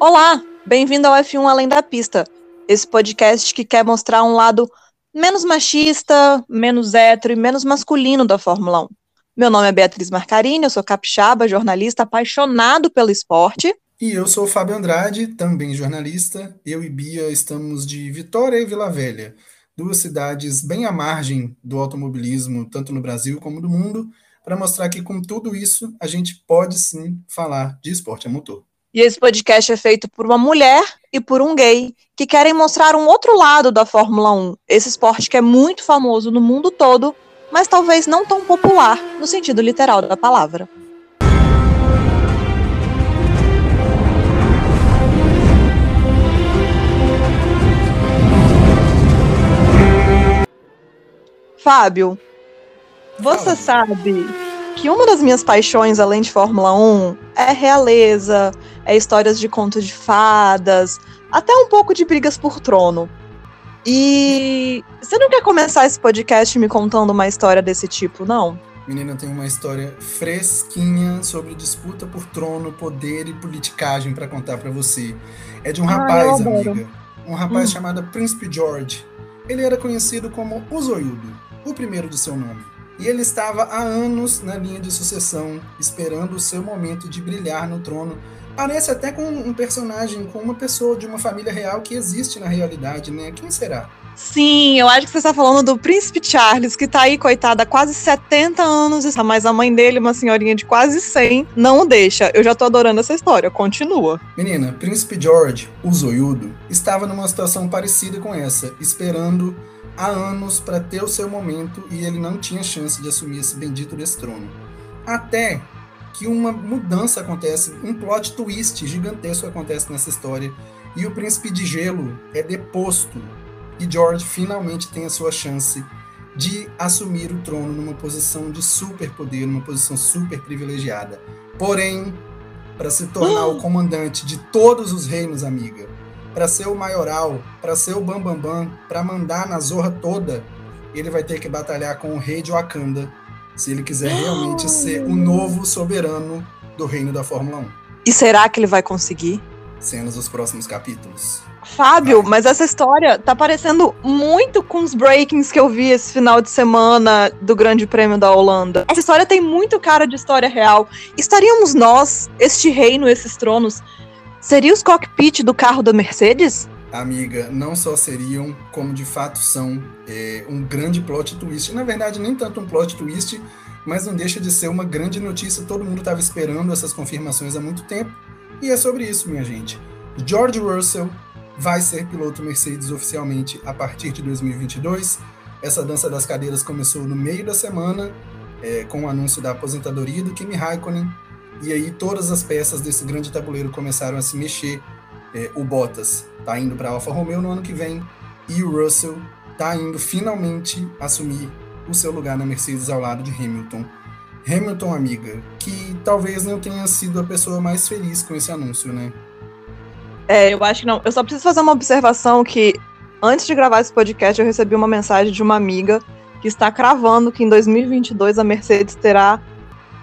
Olá, bem-vindo ao F1 Além da Pista, esse podcast que quer mostrar um lado menos machista, menos hétero e menos masculino da Fórmula 1. Meu nome é Beatriz Marcarini, eu sou capixaba, jornalista apaixonado pelo esporte. E eu sou Fábio Andrade, também jornalista. Eu e Bia estamos de Vitória e Vila Velha, duas cidades bem à margem do automobilismo, tanto no Brasil como no mundo, para mostrar que com tudo isso a gente pode sim falar de esporte a motor. E esse podcast é feito por uma mulher e por um gay que querem mostrar um outro lado da Fórmula 1, esse esporte que é muito famoso no mundo todo, mas talvez não tão popular no sentido literal da palavra. Fábio, você sabe que uma das minhas paixões, além de Fórmula 1, é realeza, é histórias de contos de fadas, até um pouco de brigas por trono. E você não quer começar esse podcast me contando uma história desse tipo, não? Menina, tem uma história fresquinha sobre disputa por trono, poder e politicagem para contar para você. É de um rapaz, amiga. Um rapaz hum. chamado Príncipe George. Ele era conhecido como o Zoiudo, o primeiro do seu nome e ele estava há anos na linha de sucessão, esperando o seu momento de brilhar no trono. Parece até com um personagem, com uma pessoa de uma família real que existe na realidade, né? Quem será? Sim, eu acho que você está falando do príncipe Charles, que está aí, coitada, há quase 70 anos, mas a mãe dele, uma senhorinha de quase 100, não o deixa. Eu já tô adorando essa história, continua. Menina, príncipe George, o zoiudo, estava numa situação parecida com essa, esperando há anos para ter o seu momento e ele não tinha chance de assumir esse bendito desse trono. Até que uma mudança acontece, um plot twist gigantesco acontece nessa história e o príncipe de gelo é deposto e George finalmente tem a sua chance de assumir o trono numa posição de super poder, numa posição super privilegiada. Porém, para se tornar o comandante de todos os reinos, amiga, para ser o maioral, para ser o bambambam, bam, bam, para mandar na zorra toda, ele vai ter que batalhar com o rei de Wakanda, se ele quiser realmente ser o novo soberano do reino da Fórmula 1. E será que ele vai conseguir? Cenas dos próximos capítulos. Fábio, vai. mas essa história tá parecendo muito com os breakings que eu vi esse final de semana do Grande Prêmio da Holanda. Essa história tem muito cara de história real. Estaríamos nós, este reino, esses tronos, Seria os cockpit do carro da Mercedes? Amiga, não só seriam, como de fato são, é, um grande plot twist. Na verdade, nem tanto um plot twist, mas não deixa de ser uma grande notícia. Todo mundo estava esperando essas confirmações há muito tempo. E é sobre isso, minha gente. George Russell vai ser piloto Mercedes oficialmente a partir de 2022. Essa dança das cadeiras começou no meio da semana, é, com o anúncio da aposentadoria do Kimi Raikkonen e aí todas as peças desse grande tabuleiro começaram a se mexer. É, o Bottas está indo para Alfa Romeo no ano que vem e o Russell está indo finalmente assumir o seu lugar na Mercedes ao lado de Hamilton. Hamilton, amiga, que talvez não tenha sido a pessoa mais feliz com esse anúncio, né? É, eu acho que não. Eu só preciso fazer uma observação que antes de gravar esse podcast eu recebi uma mensagem de uma amiga que está cravando que em 2022 a Mercedes terá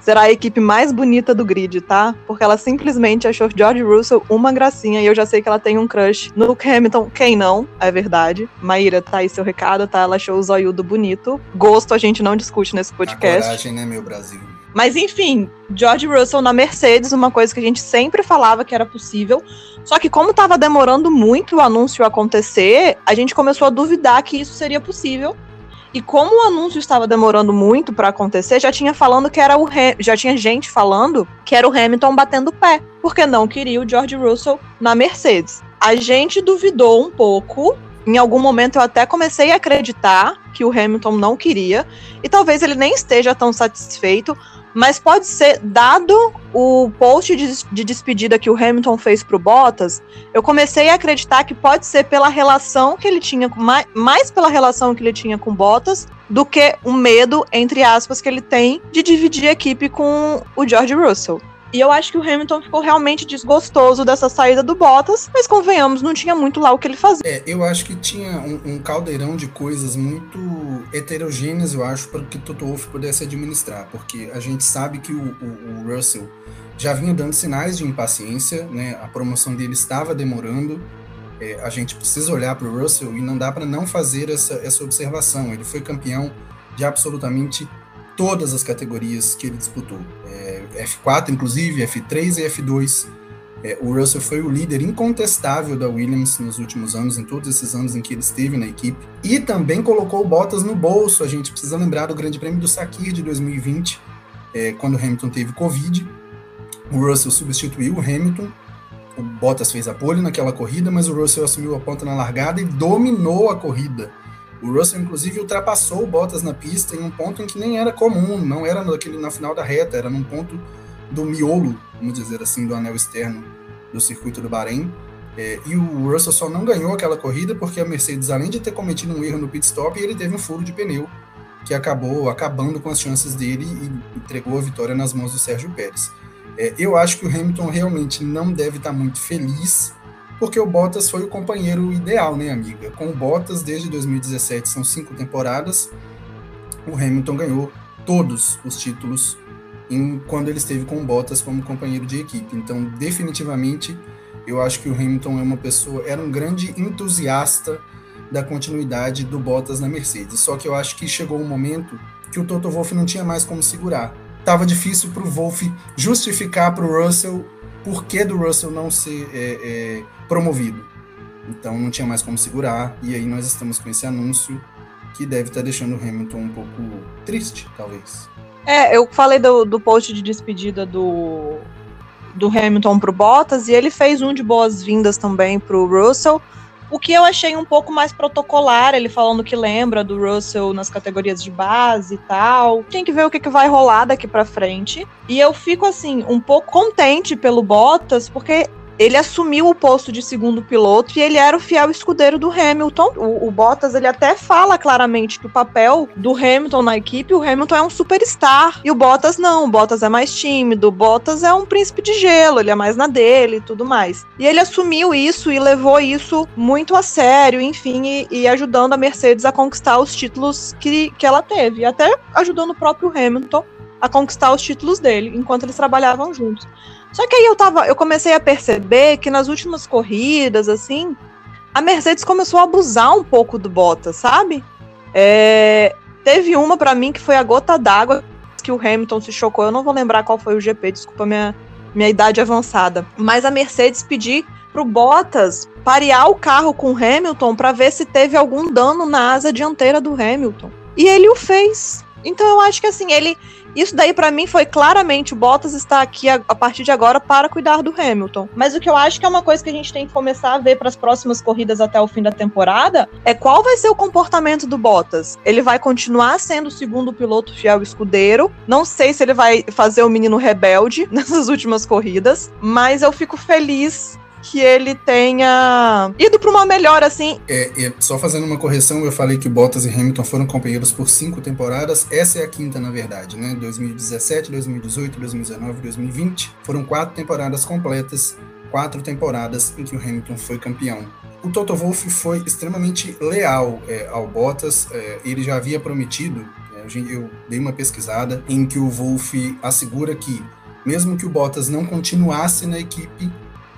será a equipe mais bonita do grid, tá? Porque ela simplesmente achou George Russell uma gracinha e eu já sei que ela tem um crush no Hamilton. Quem não? É verdade. Maíra, tá aí seu recado, tá? Ela achou o zoiudo bonito. Gosto a gente não discute nesse podcast. A coragem, né, meu Brasil? Mas enfim, George Russell na Mercedes, uma coisa que a gente sempre falava que era possível. Só que como estava demorando muito o anúncio acontecer, a gente começou a duvidar que isso seria possível. E como o anúncio estava demorando muito para acontecer, já tinha falando que era o já tinha gente falando que era o Hamilton batendo pé, porque não queria o George Russell na Mercedes. A gente duvidou um pouco. Em algum momento eu até comecei a acreditar que o Hamilton não queria, e talvez ele nem esteja tão satisfeito, mas pode ser, dado o post de, de despedida que o Hamilton fez pro Bottas, eu comecei a acreditar que pode ser pela relação que ele tinha, mais, mais pela relação que ele tinha com Bottas, do que o medo, entre aspas, que ele tem de dividir a equipe com o George Russell. E eu acho que o Hamilton ficou realmente desgostoso dessa saída do Bottas, mas convenhamos, não tinha muito lá o que ele fazia. É, eu acho que tinha um, um caldeirão de coisas muito heterogêneas, eu acho, para que Toto Wolff pudesse administrar, porque a gente sabe que o, o, o Russell já vinha dando sinais de impaciência, né? A promoção dele estava demorando. É, a gente precisa olhar para o Russell e não dá para não fazer essa, essa observação. Ele foi campeão de absolutamente todas as categorias que ele disputou. É, F4, inclusive, F3 e F2. É, o Russell foi o líder incontestável da Williams nos últimos anos, em todos esses anos em que ele esteve na equipe. E também colocou Bottas no bolso. A gente precisa lembrar do Grande Prêmio do Sakir de 2020, é, quando o Hamilton teve Covid. O Russell substituiu o Hamilton. O Bottas fez a pole naquela corrida, mas o Russell assumiu a ponta na largada e dominou a corrida. O Russell, inclusive, ultrapassou o Bottas na pista em um ponto em que nem era comum, não era naquele, na final da reta, era num ponto do miolo, vamos dizer assim, do anel externo do circuito do Bahrein. É, e o Russell só não ganhou aquela corrida porque a Mercedes, além de ter cometido um erro no pit stop, ele teve um furo de pneu que acabou acabando com as chances dele e entregou a vitória nas mãos do Sérgio Pérez. É, eu acho que o Hamilton realmente não deve estar muito feliz, porque o Bottas foi o companheiro ideal, né, amiga? Com o Bottas, desde 2017, são cinco temporadas, o Hamilton ganhou todos os títulos em, quando ele esteve com o Bottas como companheiro de equipe. Então, definitivamente, eu acho que o Hamilton é uma pessoa, era um grande entusiasta da continuidade do Bottas na Mercedes. Só que eu acho que chegou um momento que o Toto Wolff não tinha mais como segurar estava difícil para o Wolff justificar para o Russell por que do Russell não ser é, é, promovido. Então não tinha mais como segurar, e aí nós estamos com esse anúncio que deve estar tá deixando o Hamilton um pouco triste, talvez. É, eu falei do, do post de despedida do, do Hamilton pro Bottas, e ele fez um de boas-vindas também pro Russell, o que eu achei um pouco mais protocolar, ele falando que lembra do Russell nas categorias de base e tal. Tem que ver o que, que vai rolar daqui para frente. E eu fico, assim, um pouco contente pelo Bottas, porque ele assumiu o posto de segundo piloto e ele era o fiel escudeiro do Hamilton. O, o, Bottas, ele até fala claramente que o papel do Hamilton na equipe, o Hamilton é um superstar. E o Bottas não, o Bottas é mais tímido, o Bottas é um príncipe de gelo, ele é mais na dele e tudo mais. E ele assumiu isso e levou isso muito a sério, enfim, e, e ajudando a Mercedes a conquistar os títulos que, que ela teve. Até ajudando o próprio Hamilton a conquistar os títulos dele, enquanto eles trabalhavam juntos. Só que aí eu tava, eu comecei a perceber que nas últimas corridas, assim, a Mercedes começou a abusar um pouco do Bottas, sabe? É, teve uma para mim que foi a gota d'água que o Hamilton se chocou. Eu não vou lembrar qual foi o GP, desculpa minha, minha idade avançada. Mas a Mercedes pediu pro Bottas parear o carro com o Hamilton para ver se teve algum dano na asa dianteira do Hamilton. E ele o fez. Então eu acho que assim, ele isso daí para mim foi claramente o Bottas está aqui a, a, partir de agora para cuidar do Hamilton. Mas o que eu acho que é uma coisa que a gente tem que começar a ver para as próximas corridas até o fim da temporada é qual vai ser o comportamento do Bottas. Ele vai continuar sendo o segundo piloto fiel escudeiro. Não sei se ele vai fazer o menino rebelde nessas últimas corridas, mas eu fico feliz que ele tenha ido para uma melhor, assim. É, é, só fazendo uma correção, eu falei que Bottas e Hamilton foram companheiros por cinco temporadas. Essa é a quinta, na verdade, né? 2017, 2018, 2019, 2020. Foram quatro temporadas completas, quatro temporadas em que o Hamilton foi campeão. O Toto Wolff foi extremamente leal é, ao Bottas. É, ele já havia prometido, é, eu dei uma pesquisada, em que o Wolff assegura que, mesmo que o Bottas não continuasse na equipe,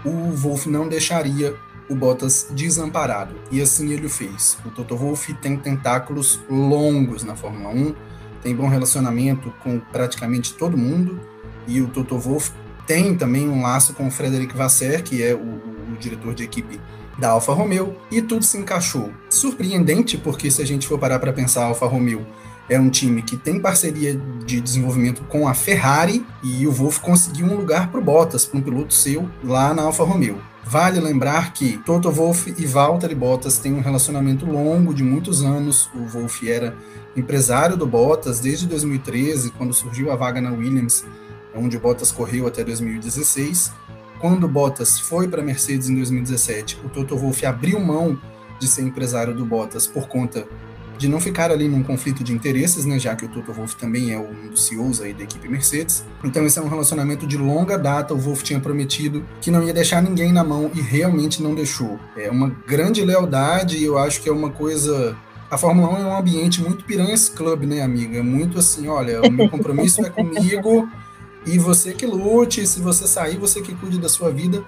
o Wolff não deixaria o Bottas desamparado. E assim ele o fez. O Toto Wolff tem tentáculos longos na Fórmula 1, tem bom relacionamento com praticamente todo mundo, e o Toto Wolff tem também um laço com o Frederic Vasser, que é o, o diretor de equipe da Alfa Romeo, e tudo se encaixou. Surpreendente, porque se a gente for parar para pensar, a Alfa Romeo é um time que tem parceria de desenvolvimento com a Ferrari e o Wolff conseguiu um lugar para o Bottas, para um piloto seu lá na Alfa Romeo. Vale lembrar que Toto Wolff e Valtteri Bottas têm um relacionamento longo de muitos anos. O Wolff era empresário do Bottas desde 2013, quando surgiu a vaga na Williams, onde o Bottas correu até 2016. Quando o Bottas foi para a Mercedes em 2017, o Toto Wolff abriu mão de ser empresário do Bottas por conta de não ficar ali num conflito de interesses, né, já que o Toto Wolff também é um dos CEOs aí da equipe Mercedes. Então esse é um relacionamento de longa data, o Wolff tinha prometido que não ia deixar ninguém na mão e realmente não deixou. É uma grande lealdade e eu acho que é uma coisa a Fórmula 1 é um ambiente muito piranhas club, né, amiga? Muito assim, olha, o meu compromisso é comigo e você que lute, se você sair, você que cuide da sua vida.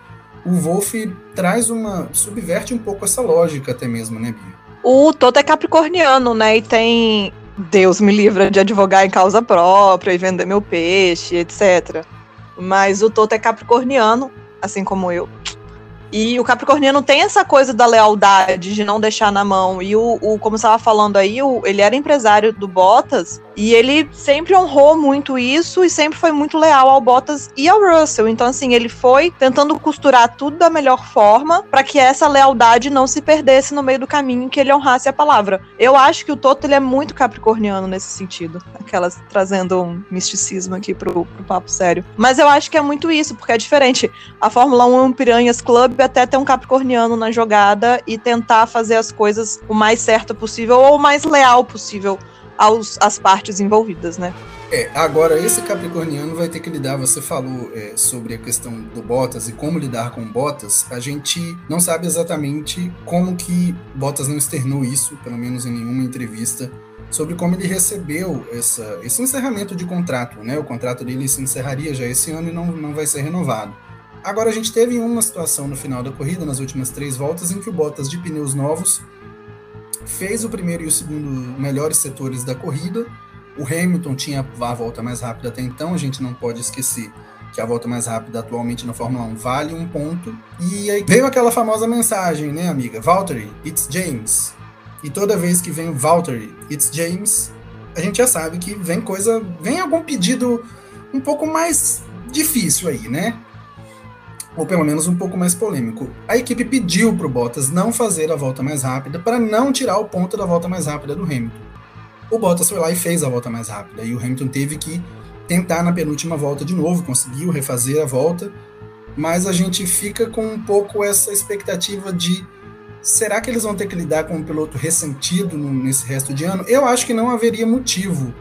O Wolf traz uma. subverte um pouco essa lógica até mesmo, né, Bia? O Toto é capricorniano, né? E tem. Deus me livra de advogar em causa própria e vender meu peixe, etc. Mas o Toto é capricorniano, assim como eu. E o Capricorniano tem essa coisa da lealdade, de não deixar na mão. E o, o como estava falando aí, o, ele era empresário do Bottas e ele sempre honrou muito isso e sempre foi muito leal ao Bottas e ao Russell. Então, assim, ele foi tentando costurar tudo da melhor forma para que essa lealdade não se perdesse no meio do caminho, que ele honrasse a palavra. Eu acho que o Toto ele é muito capricorniano nesse sentido. Aquelas trazendo um misticismo aqui pro, pro papo sério. Mas eu acho que é muito isso, porque é diferente. A Fórmula 1 é um Piranhas Club até ter um capricorniano na jogada e tentar fazer as coisas o mais certo possível ou o mais leal possível aos, às partes envolvidas, né? É, agora esse capricorniano vai ter que lidar, você falou é, sobre a questão do Bottas e como lidar com Bottas, a gente não sabe exatamente como que Bottas não externou isso, pelo menos em nenhuma entrevista, sobre como ele recebeu essa, esse encerramento de contrato, né? O contrato dele se encerraria já esse ano e não, não vai ser renovado. Agora a gente teve uma situação no final da corrida, nas últimas três voltas, em que o Bottas de pneus novos fez o primeiro e o segundo melhores setores da corrida. O Hamilton tinha a volta mais rápida até então, a gente não pode esquecer que a volta mais rápida atualmente na Fórmula 1 vale um ponto. E aí veio aquela famosa mensagem, né, amiga? Valtteri, it's James. E toda vez que vem o Valtteri, it's James, a gente já sabe que vem coisa, vem algum pedido um pouco mais difícil aí, né? Ou pelo menos um pouco mais polêmico. A equipe pediu para o Bottas não fazer a volta mais rápida para não tirar o ponto da volta mais rápida do Hamilton. O Bottas foi lá e fez a volta mais rápida e o Hamilton teve que tentar na penúltima volta de novo, conseguiu refazer a volta, mas a gente fica com um pouco essa expectativa de será que eles vão ter que lidar com um piloto ressentido nesse resto de ano? Eu acho que não haveria motivo,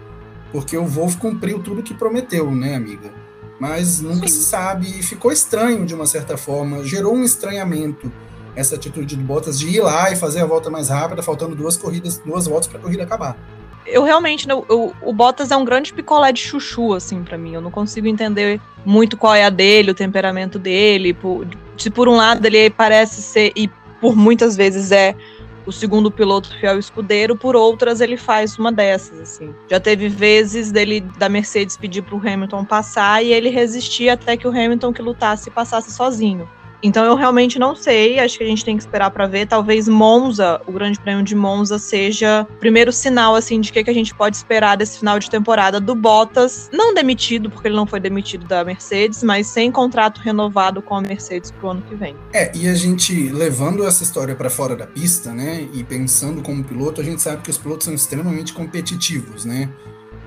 porque o Wolff cumpriu tudo que prometeu, né, amiga? Mas nunca Sim. se sabe e ficou estranho de uma certa forma, gerou um estranhamento essa atitude do Bottas de ir lá e fazer a volta mais rápida, faltando duas corridas, duas voltas para a corrida acabar. Eu realmente, né, o, o Bottas é um grande picolé de chuchu, assim, para mim. Eu não consigo entender muito qual é a dele, o temperamento dele. Por, se por um lado ele parece ser, e por muitas vezes é o segundo piloto fiel escudeiro, por outras ele faz uma dessas, assim. Já teve vezes dele da Mercedes pedir para o Hamilton passar e ele resistir até que o Hamilton que lutasse passasse sozinho. Então eu realmente não sei, acho que a gente tem que esperar para ver. Talvez Monza, o Grande Prêmio de Monza, seja o primeiro sinal assim de que, que a gente pode esperar desse final de temporada do Bottas, não demitido, porque ele não foi demitido da Mercedes, mas sem contrato renovado com a Mercedes pro ano que vem. É, e a gente levando essa história para fora da pista, né, e pensando como piloto, a gente sabe que os pilotos são extremamente competitivos, né?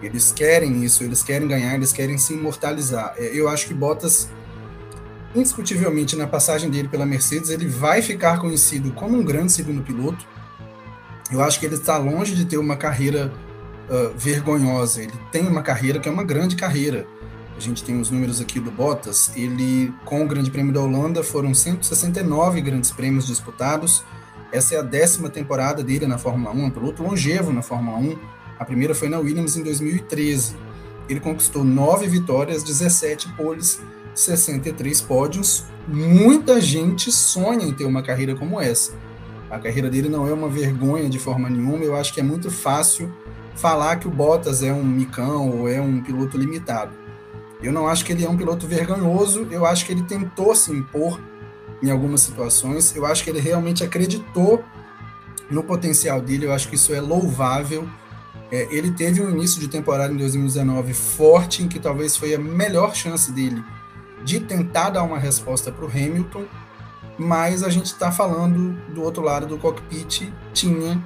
Eles querem isso, eles querem ganhar, eles querem se imortalizar. É, eu acho que Bottas indiscutivelmente na passagem dele pela Mercedes, ele vai ficar conhecido como um grande segundo piloto. Eu acho que ele está longe de ter uma carreira uh, vergonhosa. Ele tem uma carreira que é uma grande carreira. A gente tem os números aqui do Bottas. Ele, com o Grande Prêmio da Holanda, foram 169 grandes prêmios disputados. Essa é a décima temporada dele na Fórmula 1, um piloto longevo na Fórmula 1. A primeira foi na Williams em 2013. Ele conquistou nove vitórias, 17 poles 63 pódios. Muita gente sonha em ter uma carreira como essa. A carreira dele não é uma vergonha de forma nenhuma. Eu acho que é muito fácil falar que o Bottas é um micão ou é um piloto limitado. Eu não acho que ele é um piloto vergonhoso. Eu acho que ele tentou se impor em algumas situações. Eu acho que ele realmente acreditou no potencial dele. Eu acho que isso é louvável. É, ele teve um início de temporada em 2019 forte, em que talvez foi a melhor chance dele de tentar dar uma resposta para o Hamilton, mas a gente está falando do outro lado do cockpit, tinha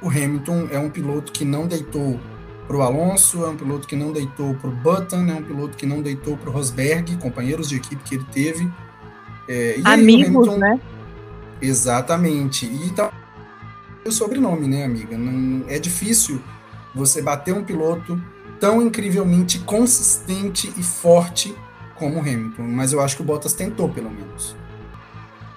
o Hamilton, é um piloto que não deitou para o Alonso, é um piloto que não deitou para o Button, é um piloto que não deitou para o Rosberg, companheiros de equipe que ele teve. É, Amigos, Hamilton, né? Exatamente. E então, o sobrenome, né, amiga? Não, é difícil você bater um piloto tão incrivelmente consistente e forte como o Hamilton, mas eu acho que o Bottas tentou, pelo menos.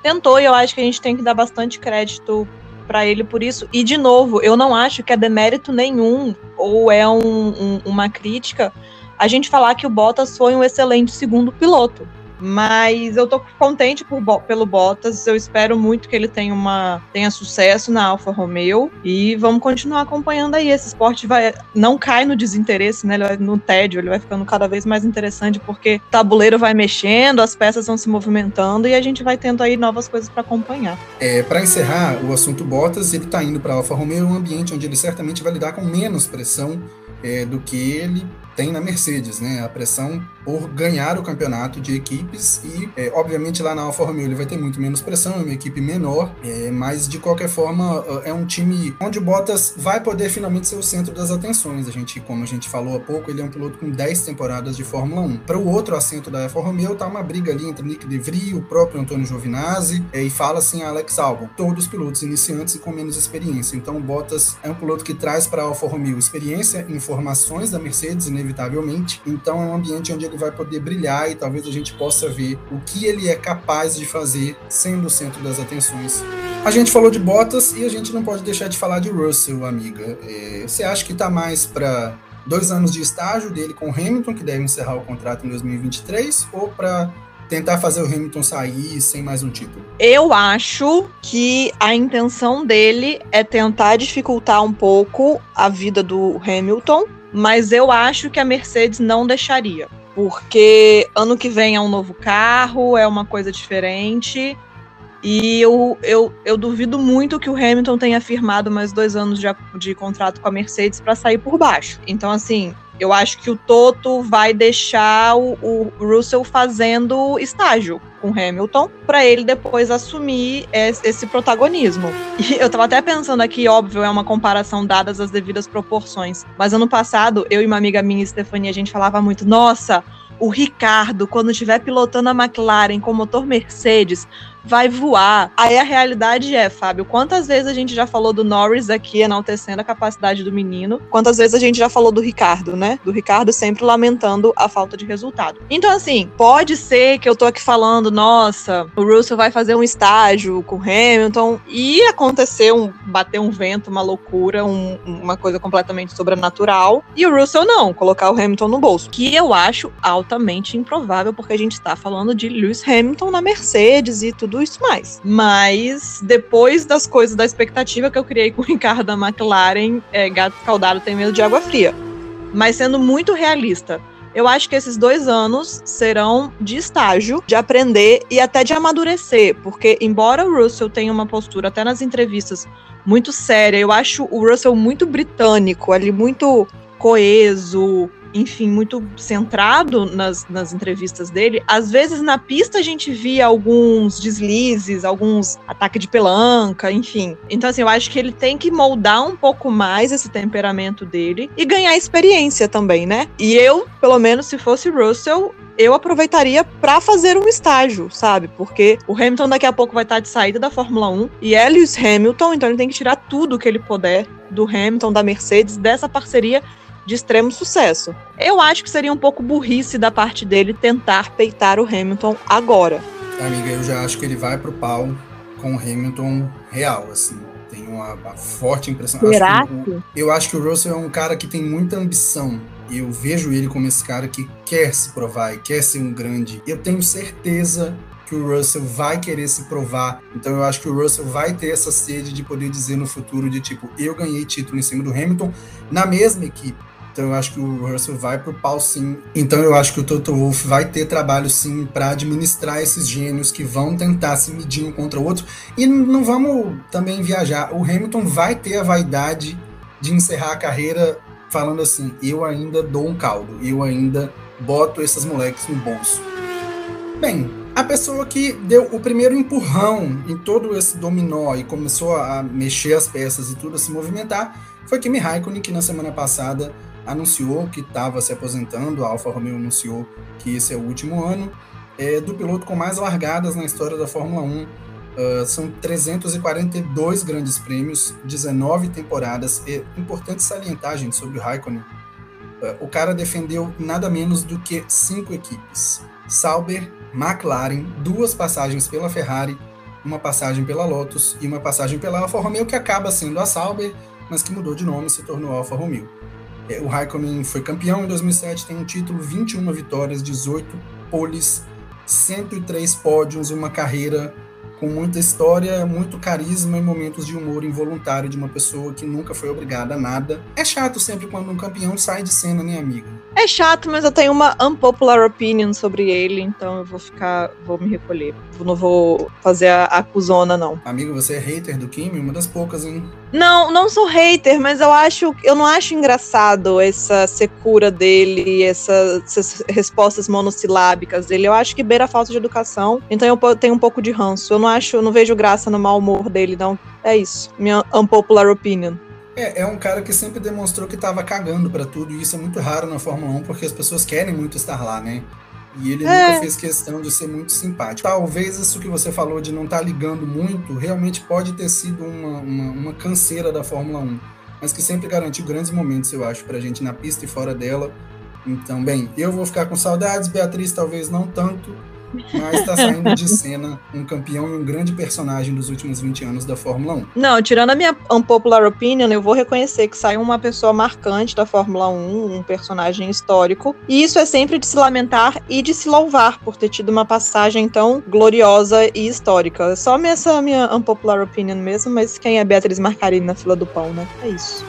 Tentou, e eu acho que a gente tem que dar bastante crédito para ele por isso. E, de novo, eu não acho que é demérito nenhum ou é um, um, uma crítica a gente falar que o Bottas foi um excelente segundo piloto. Mas eu tô contente por, pelo Bottas. Eu espero muito que ele tenha, uma, tenha sucesso na Alfa Romeo. E vamos continuar acompanhando aí. Esse esporte vai, não cai no desinteresse, né? Vai, no tédio, ele vai ficando cada vez mais interessante, porque o tabuleiro vai mexendo, as peças vão se movimentando e a gente vai tendo aí novas coisas para acompanhar. É, para encerrar o assunto Bottas, ele tá indo para Alfa Romeo, um ambiente onde ele certamente vai lidar com menos pressão é, do que ele tem na Mercedes, né? A pressão por ganhar o campeonato de equipes e, é, obviamente, lá na Alfa Romeo ele vai ter muito menos pressão, é uma equipe menor, é, mas de qualquer forma é um time onde o Bottas vai poder finalmente ser o centro das atenções. A gente, como a gente falou há pouco, ele é um piloto com 10 temporadas de Fórmula 1. Para o outro assento da Alfa Romeo tá uma briga ali entre Nick De Vries, o próprio Antônio Giovinazzi é, e fala assim Alex Albon, todos pilotos iniciantes e com menos experiência. Então o Bottas é um piloto que traz para a Alfa Romeo experiência, informações da Mercedes, inevitavelmente. Então é um ambiente onde ele vai poder brilhar e talvez a gente possa ver o que ele é capaz de fazer sendo o centro das atenções. A gente falou de Bottas e a gente não pode deixar de falar de Russell, amiga. É, você acha que está mais para dois anos de estágio dele com Hamilton, que deve encerrar o contrato em 2023, ou para tentar fazer o Hamilton sair sem mais um título? Eu acho que a intenção dele é tentar dificultar um pouco a vida do Hamilton mas eu acho que a Mercedes não deixaria. Porque ano que vem é um novo carro, é uma coisa diferente. E eu, eu, eu duvido muito que o Hamilton tenha firmado mais dois anos de, de contrato com a Mercedes para sair por baixo. Então, assim, eu acho que o Toto vai deixar o, o Russell fazendo estágio com Hamilton para ele depois assumir esse protagonismo. E eu tava até pensando aqui, óbvio, é uma comparação dadas as devidas proporções. Mas ano passado, eu e uma amiga minha, Stefania, a gente falava muito: nossa, o Ricardo, quando estiver pilotando a McLaren com motor Mercedes, vai voar. Aí a realidade é, Fábio, quantas vezes a gente já falou do Norris aqui enaltecendo a capacidade do menino? Quantas vezes a gente já falou do Ricardo, né? Do Ricardo sempre lamentando a falta de resultado. Então, assim, pode ser que eu tô aqui falando, nossa, o Russell vai fazer um estágio com o Hamilton e acontecer um bater um vento, uma loucura, um, uma coisa completamente sobrenatural. E o Russell não, colocar o Hamilton no bolso. Que eu acho altamente improvável, porque a gente tá falando de Lewis Hamilton na Mercedes e tudo isso mais. Mas depois das coisas da expectativa que eu criei com o Ricardo da McLaren, é, gato escaldado tem medo de água fria. Mas sendo muito realista, eu acho que esses dois anos serão de estágio, de aprender e até de amadurecer, porque embora o Russell tenha uma postura, até nas entrevistas, muito séria, eu acho o Russell muito britânico, ali muito coeso, enfim, muito centrado nas, nas entrevistas dele. Às vezes na pista a gente via alguns deslizes, alguns ataques de pelanca, enfim. Então, assim, eu acho que ele tem que moldar um pouco mais esse temperamento dele e ganhar experiência também, né? E eu, pelo menos, se fosse Russell, eu aproveitaria para fazer um estágio, sabe? Porque o Hamilton daqui a pouco vai estar de saída da Fórmula 1 e é Lewis Hamilton, então ele tem que tirar tudo que ele puder do Hamilton, da Mercedes, dessa parceria de extremo sucesso. Eu acho que seria um pouco burrice da parte dele tentar peitar o Hamilton agora. Amiga, eu já acho que ele vai pro pau com o Hamilton real, assim. Tenho uma, uma forte impressão. Será? Acho o, eu acho que o Russell é um cara que tem muita ambição. E eu vejo ele como esse cara que quer se provar e quer ser um grande. Eu tenho certeza que o Russell vai querer se provar. Então eu acho que o Russell vai ter essa sede de poder dizer no futuro de tipo, eu ganhei título em cima do Hamilton na mesma equipe. Então eu acho que o Russell vai pro pau sim. Então eu acho que o Toto Wolff vai ter trabalho sim para administrar esses gênios que vão tentar se medir um contra o outro. E não vamos também viajar. O Hamilton vai ter a vaidade de encerrar a carreira falando assim: eu ainda dou um caldo, eu ainda boto esses moleques no bolso. Bem, a pessoa que deu o primeiro empurrão em todo esse dominó e começou a mexer as peças e tudo a se movimentar foi Kimi Raikkonen, que na semana passada anunciou que estava se aposentando, a Alfa Romeo anunciou que esse é o último ano, é, do piloto com mais largadas na história da Fórmula 1. Uh, são 342 grandes prêmios, 19 temporadas. É importante salientar, gente, sobre o Raikkonen. Uh, o cara defendeu nada menos do que cinco equipes: Sauber, McLaren, duas passagens pela Ferrari, uma passagem pela Lotus e uma passagem pela Alfa Romeo, que acaba sendo a Sauber, mas que mudou de nome e se tornou Alfa Romeo. É, o Raikkonen foi campeão em 2007, tem um título, 21 vitórias, 18 poles, 103 pódios, uma carreira com muita história, muito carisma e momentos de humor involuntário de uma pessoa que nunca foi obrigada a nada. É chato sempre quando um campeão sai de cena, né, amiga? É chato, mas eu tenho uma unpopular opinion sobre ele, então eu vou ficar, vou me recolher. Eu não vou fazer a acusona, não. Amigo, você é hater do Kimi? Uma das poucas, hein? Não, não sou hater, mas eu acho, eu não acho engraçado essa secura dele, essa, essas respostas monossilábicas dele. Eu acho que beira a falta de educação. Então eu tenho um pouco de ranço. Eu não acho, eu não vejo graça no mau humor dele, não. É isso, minha unpopular opinion. É, é um cara que sempre demonstrou que estava cagando para tudo, e isso é muito raro na Fórmula 1, porque as pessoas querem muito estar lá, né? E ele é. nunca fez questão de ser muito simpático. Talvez isso que você falou de não estar tá ligando muito, realmente pode ter sido uma, uma, uma canseira da Fórmula 1, mas que sempre garantiu grandes momentos, eu acho, pra gente na pista e fora dela. Então, bem, eu vou ficar com saudades, Beatriz talvez não tanto, mas está saindo de cena um campeão e um grande personagem dos últimos 20 anos da Fórmula 1. Não, tirando a minha unpopular opinion, eu vou reconhecer que saiu uma pessoa marcante da Fórmula 1, um personagem histórico, e isso é sempre de se lamentar e de se louvar por ter tido uma passagem tão gloriosa e histórica. Só essa minha unpopular opinion mesmo, mas quem é Beatriz Marcarini na fila do pão, né? É isso.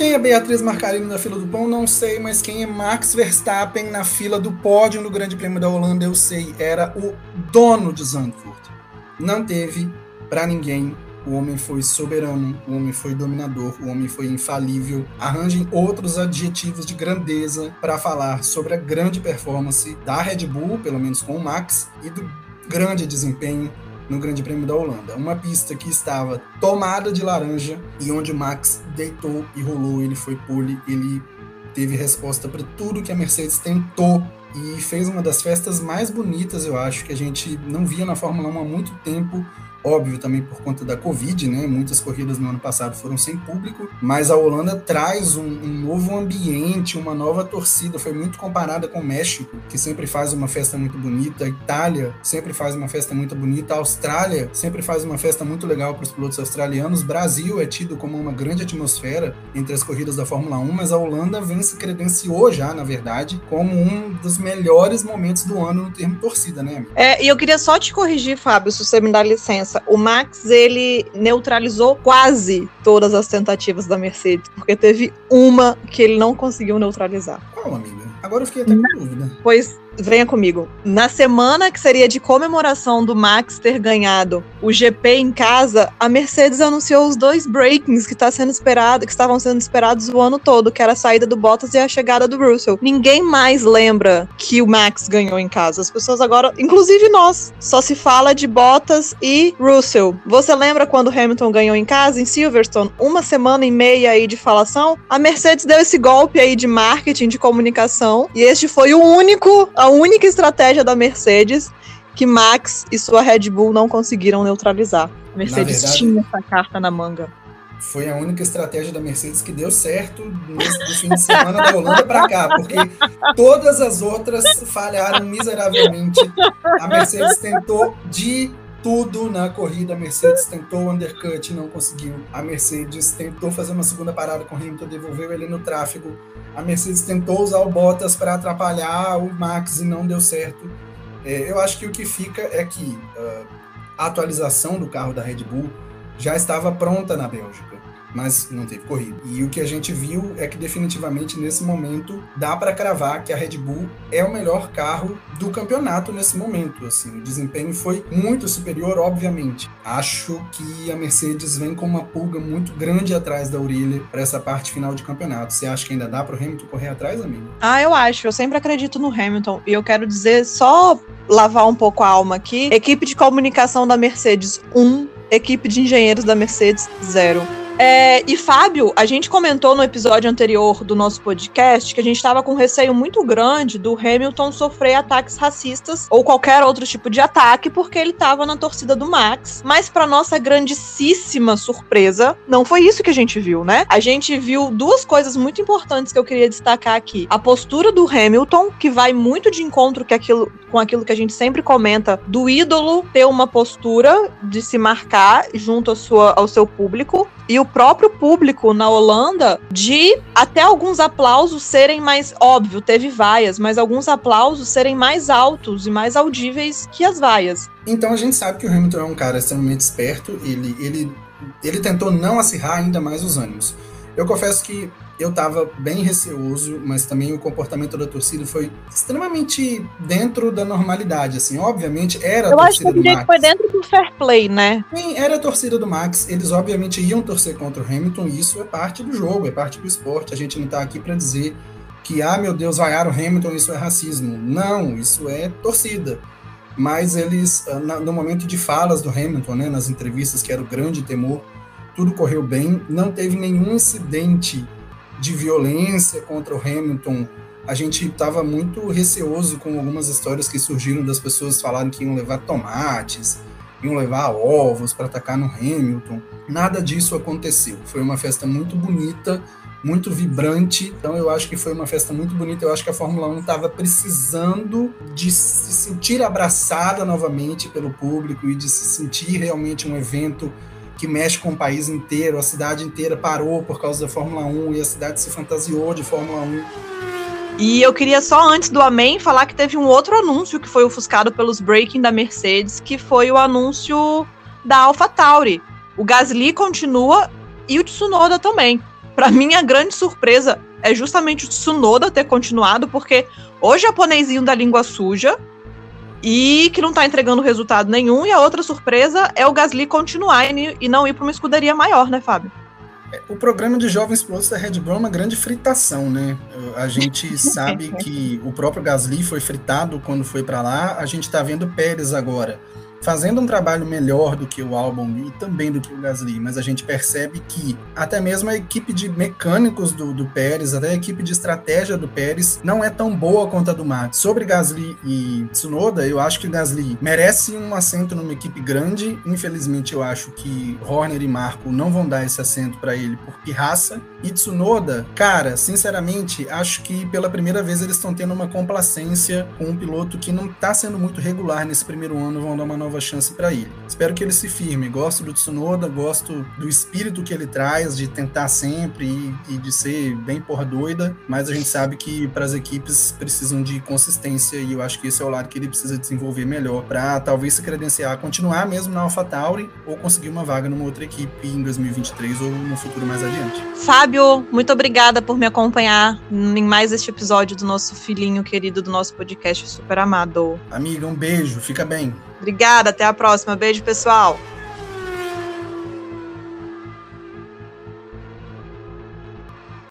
Quem é Beatriz Marcarini na fila do pão, não sei, mas quem é Max Verstappen na fila do pódio no Grande Prêmio da Holanda, eu sei. Era o dono de Zandvoort. Não teve para ninguém. O homem foi soberano, o homem foi dominador, o homem foi infalível. Arranjem outros adjetivos de grandeza para falar sobre a grande performance da Red Bull, pelo menos com o Max, e do grande desempenho no Grande Prêmio da Holanda. Uma pista que estava tomada de laranja e onde Max deitou e rolou, ele foi pole, ele teve resposta para tudo que a Mercedes tentou e fez uma das festas mais bonitas, eu acho, que a gente não via na Fórmula 1 há muito tempo óbvio também por conta da Covid, né? Muitas corridas no ano passado foram sem público, mas a Holanda traz um, um, novo ambiente, uma nova torcida. Foi muito comparada com o México, que sempre faz uma festa muito bonita, a Itália sempre faz uma festa muito bonita, a Austrália sempre faz uma festa muito legal para os pilotos australianos. Brasil é tido como uma grande atmosfera entre as corridas da Fórmula 1, mas a Holanda vem se credenciou já, na verdade, como um dos melhores momentos do ano no termo torcida, né? É, e eu queria só te corrigir, Fábio, se você me dá licença o Max ele neutralizou quase todas as tentativas da Mercedes, porque teve uma que ele não conseguiu neutralizar. Qual, amiga? Agora eu fiquei até com dúvida. Pois venha comigo. Na semana que seria de comemoração do Max ter ganhado o GP em casa, a Mercedes anunciou os dois breakings que tá sendo esperado, que estavam sendo esperados o ano todo, que era a saída do Bottas e a chegada do Russell. Ninguém mais lembra que o Max ganhou em casa. As pessoas agora, inclusive nós, só se fala de Bottas e Russell. Você lembra quando Hamilton ganhou em casa em Silverstone? Uma semana e meia aí de falação. A Mercedes deu esse golpe aí de marketing, de comunicação, e este foi o único, a única estratégia da Mercedes que Max e sua Red Bull não conseguiram neutralizar. A Mercedes verdade, tinha essa carta na manga. Foi a única estratégia da Mercedes que deu certo nesse fim de semana da Holanda para cá, porque todas as outras falharam miseravelmente. A Mercedes tentou de tudo na corrida. A Mercedes tentou o undercut, não conseguiu. A Mercedes tentou fazer uma segunda parada com o Hamilton, devolveu ele no tráfego. A Mercedes tentou usar o Bottas para atrapalhar o Max e não deu certo. É, eu acho que o que fica é que uh, a atualização do carro da Red Bull já estava pronta na Bélgica mas não teve corrida. E o que a gente viu é que definitivamente nesse momento dá para cravar que a Red Bull é o melhor carro do campeonato nesse momento. Assim, o desempenho foi muito superior, obviamente. Acho que a Mercedes vem com uma pulga muito grande atrás da orelha para essa parte final de campeonato. Você acha que ainda dá para o Hamilton correr atrás, amigo? Ah, eu acho. Eu sempre acredito no Hamilton e eu quero dizer só lavar um pouco a alma aqui. Equipe de comunicação da Mercedes 1, um, equipe de engenheiros da Mercedes 0 É, e Fábio, a gente comentou no episódio anterior do nosso podcast que a gente estava com um receio muito grande do Hamilton sofrer ataques racistas ou qualquer outro tipo de ataque porque ele estava na torcida do Max. Mas para nossa grandíssima surpresa, não foi isso que a gente viu, né? A gente viu duas coisas muito importantes que eu queria destacar aqui. A postura do Hamilton, que vai muito de encontro com aquilo, com aquilo que a gente sempre comenta do ídolo ter uma postura de se marcar junto à sua, ao seu público e o próprio público na Holanda de até alguns aplausos serem mais óbvio, teve vaias, mas alguns aplausos serem mais altos e mais audíveis que as vaias. Então a gente sabe que o Hamilton é um cara extremamente esperto, ele, ele, ele tentou não acirrar ainda mais os ânimos. Eu confesso que eu estava bem receoso, mas também o comportamento da torcida foi extremamente dentro da normalidade, assim, obviamente era a eu torcida acho que do Max. foi dentro do fair play, né? Sim, era a torcida do Max, eles obviamente iam torcer contra o Hamilton, e isso é parte do jogo, é parte do esporte, a gente não está aqui para dizer que, ah, meu Deus, vaiar o Hamilton, isso é racismo. Não, isso é torcida. Mas eles, ah, no momento de falas do Hamilton, né, nas entrevistas, que era o grande temor, tudo correu bem, não teve nenhum incidente de violência contra o Hamilton. A gente estava muito receoso com algumas histórias que surgiram das pessoas falarem que iam levar tomates, iam levar ovos para atacar no Hamilton. Nada disso aconteceu. Foi uma festa muito bonita, muito vibrante. Então eu acho que foi uma festa muito bonita. Eu acho que a Fórmula 1 estava precisando de se sentir abraçada novamente pelo público e de se sentir realmente um evento que mexe com o país inteiro, a cidade inteira parou por causa da Fórmula 1 e a cidade se fantasiou de Fórmula 1. E eu queria só antes do Amém falar que teve um outro anúncio que foi ofuscado pelos breaking da Mercedes, que foi o anúncio da AlphaTauri. O Gasly continua e o Tsunoda também. Para mim a grande surpresa é justamente o Tsunoda ter continuado, porque o japonesinho da língua suja e que não tá entregando resultado nenhum. E a outra surpresa é o Gasly continuar e não ir para uma escuderia maior, né, Fábio? O programa de jovens pilotos da Red Bull é uma grande fritação, né? A gente sabe que o próprio Gasly foi fritado quando foi para lá. A gente está vendo Pérez agora fazendo um trabalho melhor do que o álbum e também do que o Gasly, mas a gente percebe que até mesmo a equipe de mecânicos do, do Pérez, até a equipe de estratégia do Pérez, não é tão boa quanto a do Max. Sobre Gasly e Tsunoda, eu acho que o Gasly merece um assento numa equipe grande. Infelizmente, eu acho que Horner e Marco não vão dar esse assento para ele por pirraça. E Tsunoda, cara, sinceramente, acho que pela primeira vez eles estão tendo uma complacência com um piloto que não está sendo muito regular nesse primeiro ano, vão dar uma nova nova chance para ele. Espero que ele se firme. Gosto do Tsunoda, gosto do espírito que ele traz de tentar sempre e, e de ser bem porra doida, mas a gente sabe que para as equipes precisam de consistência e eu acho que esse é o lado que ele precisa desenvolver melhor para talvez se credenciar, continuar mesmo na AlphaTauri ou conseguir uma vaga numa outra equipe em 2023 ou no futuro mais adiante. Fábio, muito obrigada por me acompanhar em mais este episódio do nosso filhinho querido do nosso podcast super amado. Amiga, um beijo, fica bem. Obrigada, até a próxima. Beijo, pessoal.